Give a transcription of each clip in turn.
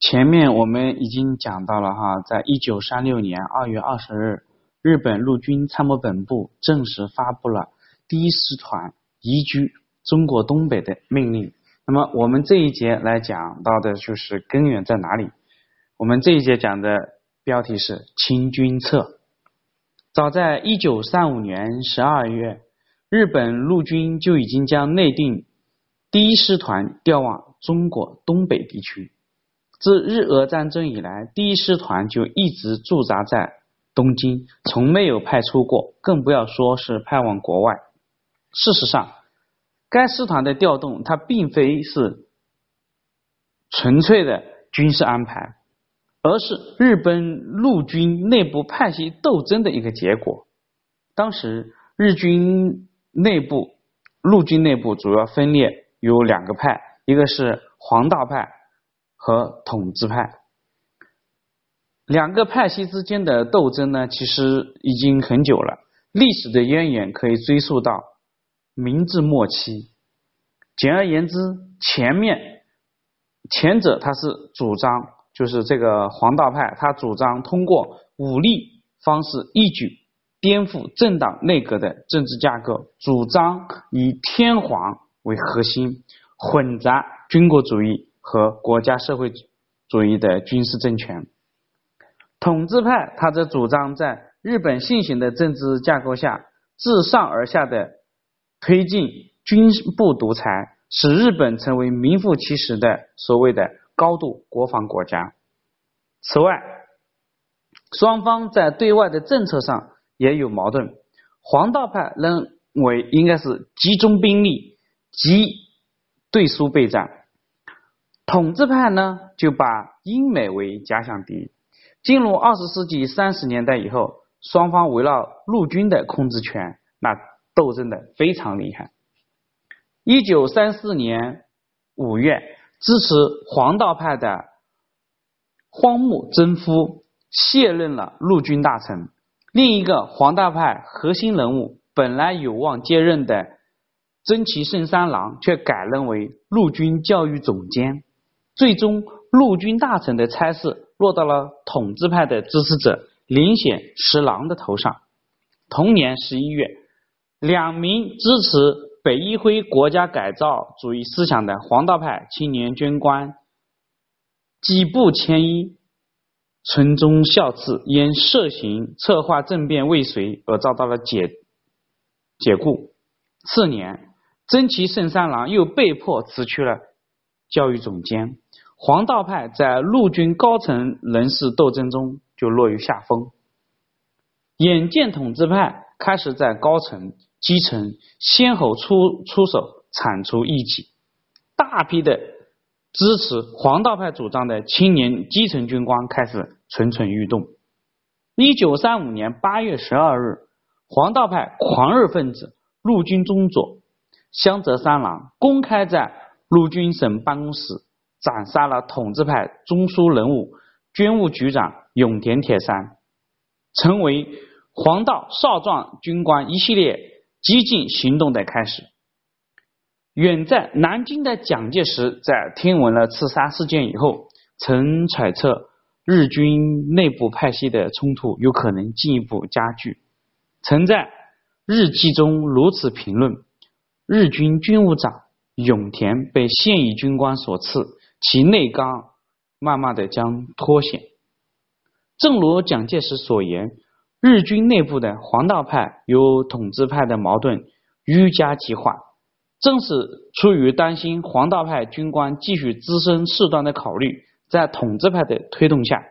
前面我们已经讲到了哈，在一九三六年二月二十日，日本陆军参谋本部正式发布了第一师团移居中国东北的命令。那么我们这一节来讲到的就是根源在哪里？我们这一节讲的标题是清军策。早在一九三五年十二月，日本陆军就已经将内定第一师团调往中国东北地区。自日俄战争以来，第一师团就一直驻扎在东京，从没有派出过，更不要说是派往国外。事实上，该师团的调动，它并非是纯粹的军事安排，而是日本陆军内部派系斗争的一个结果。当时，日军内部陆军内部主要分裂有两个派，一个是黄道派。和统治派两个派系之间的斗争呢，其实已经很久了。历史的渊源可以追溯到明治末期。简而言之，前面前者他是主张，就是这个黄道派，他主张通过武力方式一举颠覆政党内阁的政治架构，主张以天皇为核心，混杂军国主义。和国家社会主义的军事政权，统治派他则主张在日本现行的政治架构下，自上而下的推进军部独裁，使日本成为名副其实的所谓的高度国防国家。此外，双方在对外的政策上也有矛盾。黄道派认为应该是集中兵力，及对苏备战。统治派呢，就把英美为假想敌。进入二十世纪三十年代以后，双方围绕陆军的控制权，那斗争的非常厉害。一九三四年五月，支持黄道派的荒木贞夫卸任了陆军大臣。另一个黄道派核心人物，本来有望接任的真崎胜三郎，却改任为陆军教育总监。最终，陆军大臣的差事落到了统治派的支持者林显十郎的头上。同年十一月，两名支持北一辉国家改造主义思想的黄道派青年军官几部迁衣，村中孝次因涉嫌策划政变未遂而遭到了解解雇。次年，真崎胜三郎又被迫辞去了教育总监。黄道派在陆军高层人士斗争中就落于下风，眼见统治派开始在高层、基层先后出出手铲除异己，大批的支持黄道派主张的青年基层军官开始蠢蠢欲动。一九三五年八月十二日，黄道派狂热分子陆军中佐香泽三郎公开在陆军省办公室。斩杀了统治派中枢人物军务局长永田铁山，成为黄道少壮军官一系列激进行动的开始。远在南京的蒋介石在听闻了刺杀事件以后，曾揣测日军内部派系的冲突有可能进一步加剧，曾在日记中如此评论：日军军务长永田被现役军官所刺。其内刚慢慢的将脱险。正如蒋介石所言，日军内部的黄道派与统治派的矛盾愈加激化。正是出于担心黄道派军官继续滋生事端的考虑，在统治派的推动下，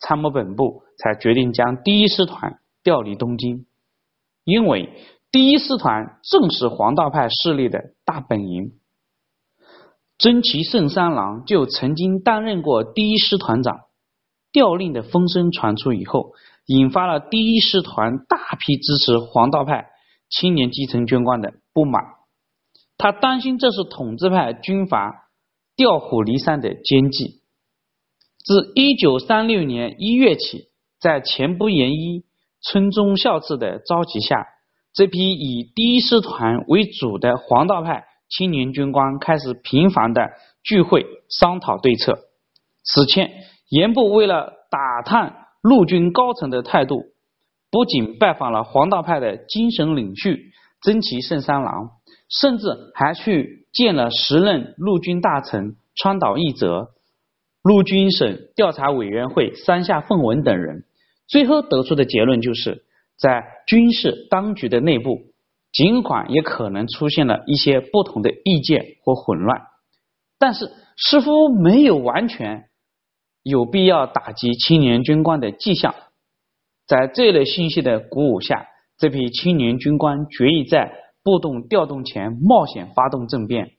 参谋本部才决定将第一师团调离东京。因为第一师团正是黄道派势力的大本营。真崎胜三郎就曾经担任过第一师团长，调令的风声传出以后，引发了第一师团大批支持黄道派青年基层军官的不满。他担心这是统治派军阀调虎离山的奸计。自一九三六年一月起，在前不言一、村中孝次的召集下，这批以第一师团为主的黄道派。青年军官开始频繁的聚会商讨对策。此前，严部为了打探陆军高层的态度，不仅拜访了黄道派的精神领袖真崎胜三郎，甚至还去见了时任陆军大臣川岛义则、陆军省调查委员会山下奉文等人。最后得出的结论就是，在军事当局的内部，尽管也可能出现了一些不同的意见或混乱，但是似乎没有完全有必要打击青年军官的迹象。在这类信息的鼓舞下，这批青年军官决意在部动调动前冒险发动政变。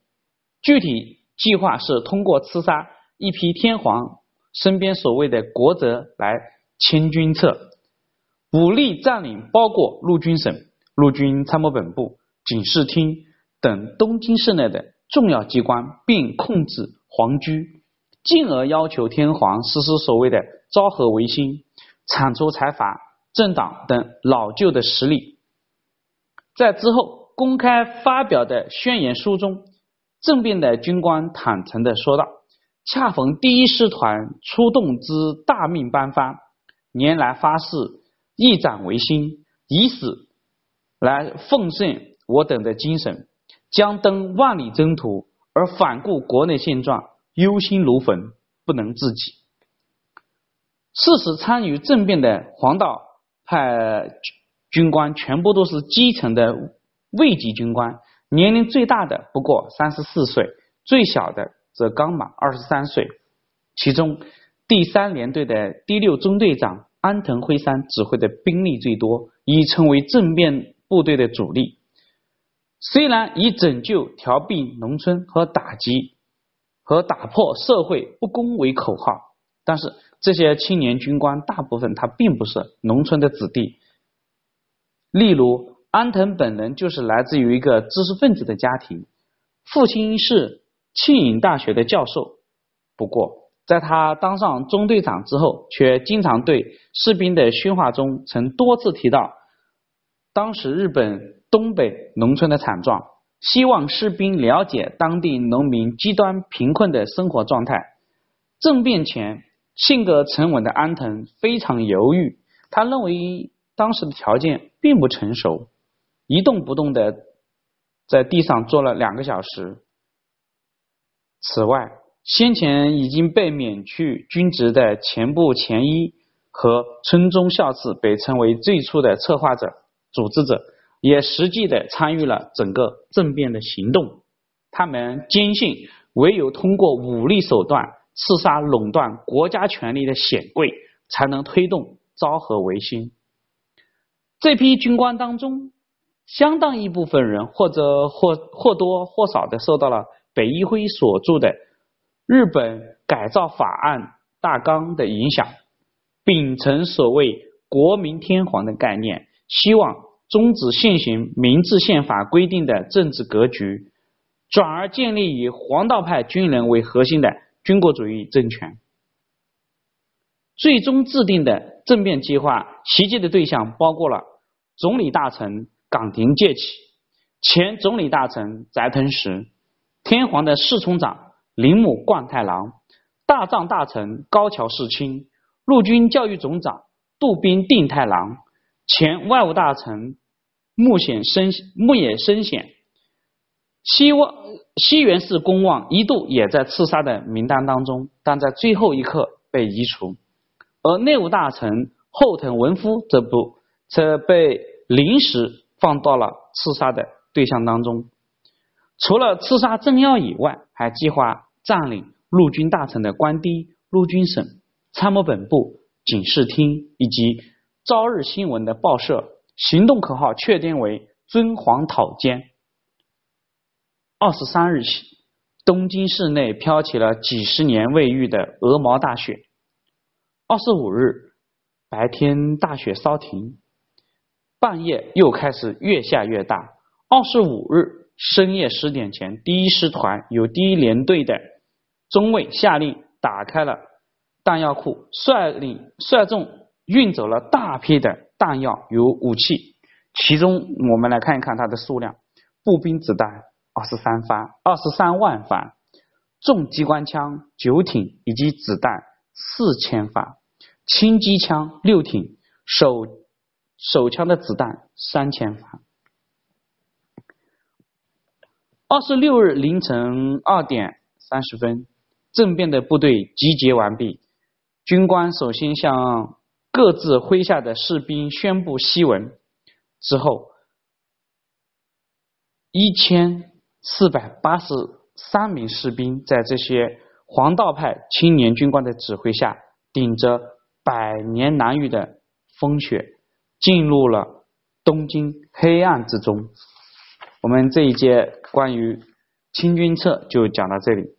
具体计划是通过刺杀一批天皇身边所谓的国贼来。清军策，武力占领包括陆军省、陆军参谋本部、警视厅等东京市内的重要机关，并控制皇居，进而要求天皇实施所谓的昭和维新，铲除财阀、政党等老旧的实力。在之后公开发表的宣言书中，政变的军官坦诚的说道：“恰逢第一师团出动之大命颁发。”年来发誓一展维新，以死来奉献我等的精神，将登万里征途，而反顾国内现状，忧心如焚，不能自己。事实参与政变的黄道派军官全部都是基层的卫级军官，年龄最大的不过三十四岁，最小的则刚满二十三岁，其中。第三联队的第六中队长安藤辉三指挥的兵力最多，已成为政变部队的主力。虽然以拯救、调避农村和打击和打破社会不公为口号，但是这些青年军官大部分他并不是农村的子弟。例如，安藤本人就是来自于一个知识分子的家庭，父亲是庆应大学的教授。不过，在他当上中队长之后，却经常对士兵的训话中，曾多次提到当时日本东北农村的惨状，希望士兵了解当地农民极端贫困的生活状态。政变前，性格沉稳的安藤非常犹豫，他认为当时的条件并不成熟，一动不动的在地上坐了两个小时。此外，先前已经被免去军职的前部前一和村中孝次被称为最初的策划者、组织者，也实际的参与了整个政变的行动。他们坚信，唯有通过武力手段刺杀垄断国家权力的显贵，才能推动昭和维新。这批军官当中，相当一部分人或者或或多或少的受到了北一辉所著的。日本改造法案大纲的影响，秉承所谓“国民天皇”的概念，希望终止现行明治宪法规定的政治格局，转而建立以黄道派军人为核心的军国主义政权。最终制定的政变计划，袭击的对象包括了总理大臣冈田介起、前总理大臣斋藤实、天皇的侍从长。铃木贯太郎、大藏大臣高桥世清、陆军教育总长渡边定太郎、前外务大臣木显生木野生显、西望西原氏公望一度也在刺杀的名单当中，但在最后一刻被移除。而内务大臣后藤文夫则不则被临时放到了刺杀的对象当中。除了刺杀政要以外，还计划。占领陆军大臣的官邸、陆军省、参谋本部、警视厅以及朝日新闻的报社，行动口号确定为“尊皇讨奸”。二十三日起，东京市内飘起了几十年未遇的鹅毛大雪。二十五日白天大雪稍停，半夜又开始越下越大。二十五日。深夜十点前，第一师团由第一联队的中尉下令打开了弹药库，率领率众运走了大批的弹药与武器。其中，我们来看一看它的数量：步兵子弹二十三发，二十三万发；重机关枪九挺以及子弹四千发，轻机枪六挺，手手枪的子弹三千发。二十六日凌晨二点三十分，政变的部队集结完毕，军官首先向各自麾下的士兵宣布檄文，之后一千四百八十三名士兵在这些黄道派青年军官的指挥下，顶着百年难遇的风雪，进入了东京黑暗之中。我们这一节关于清君侧就讲到这里。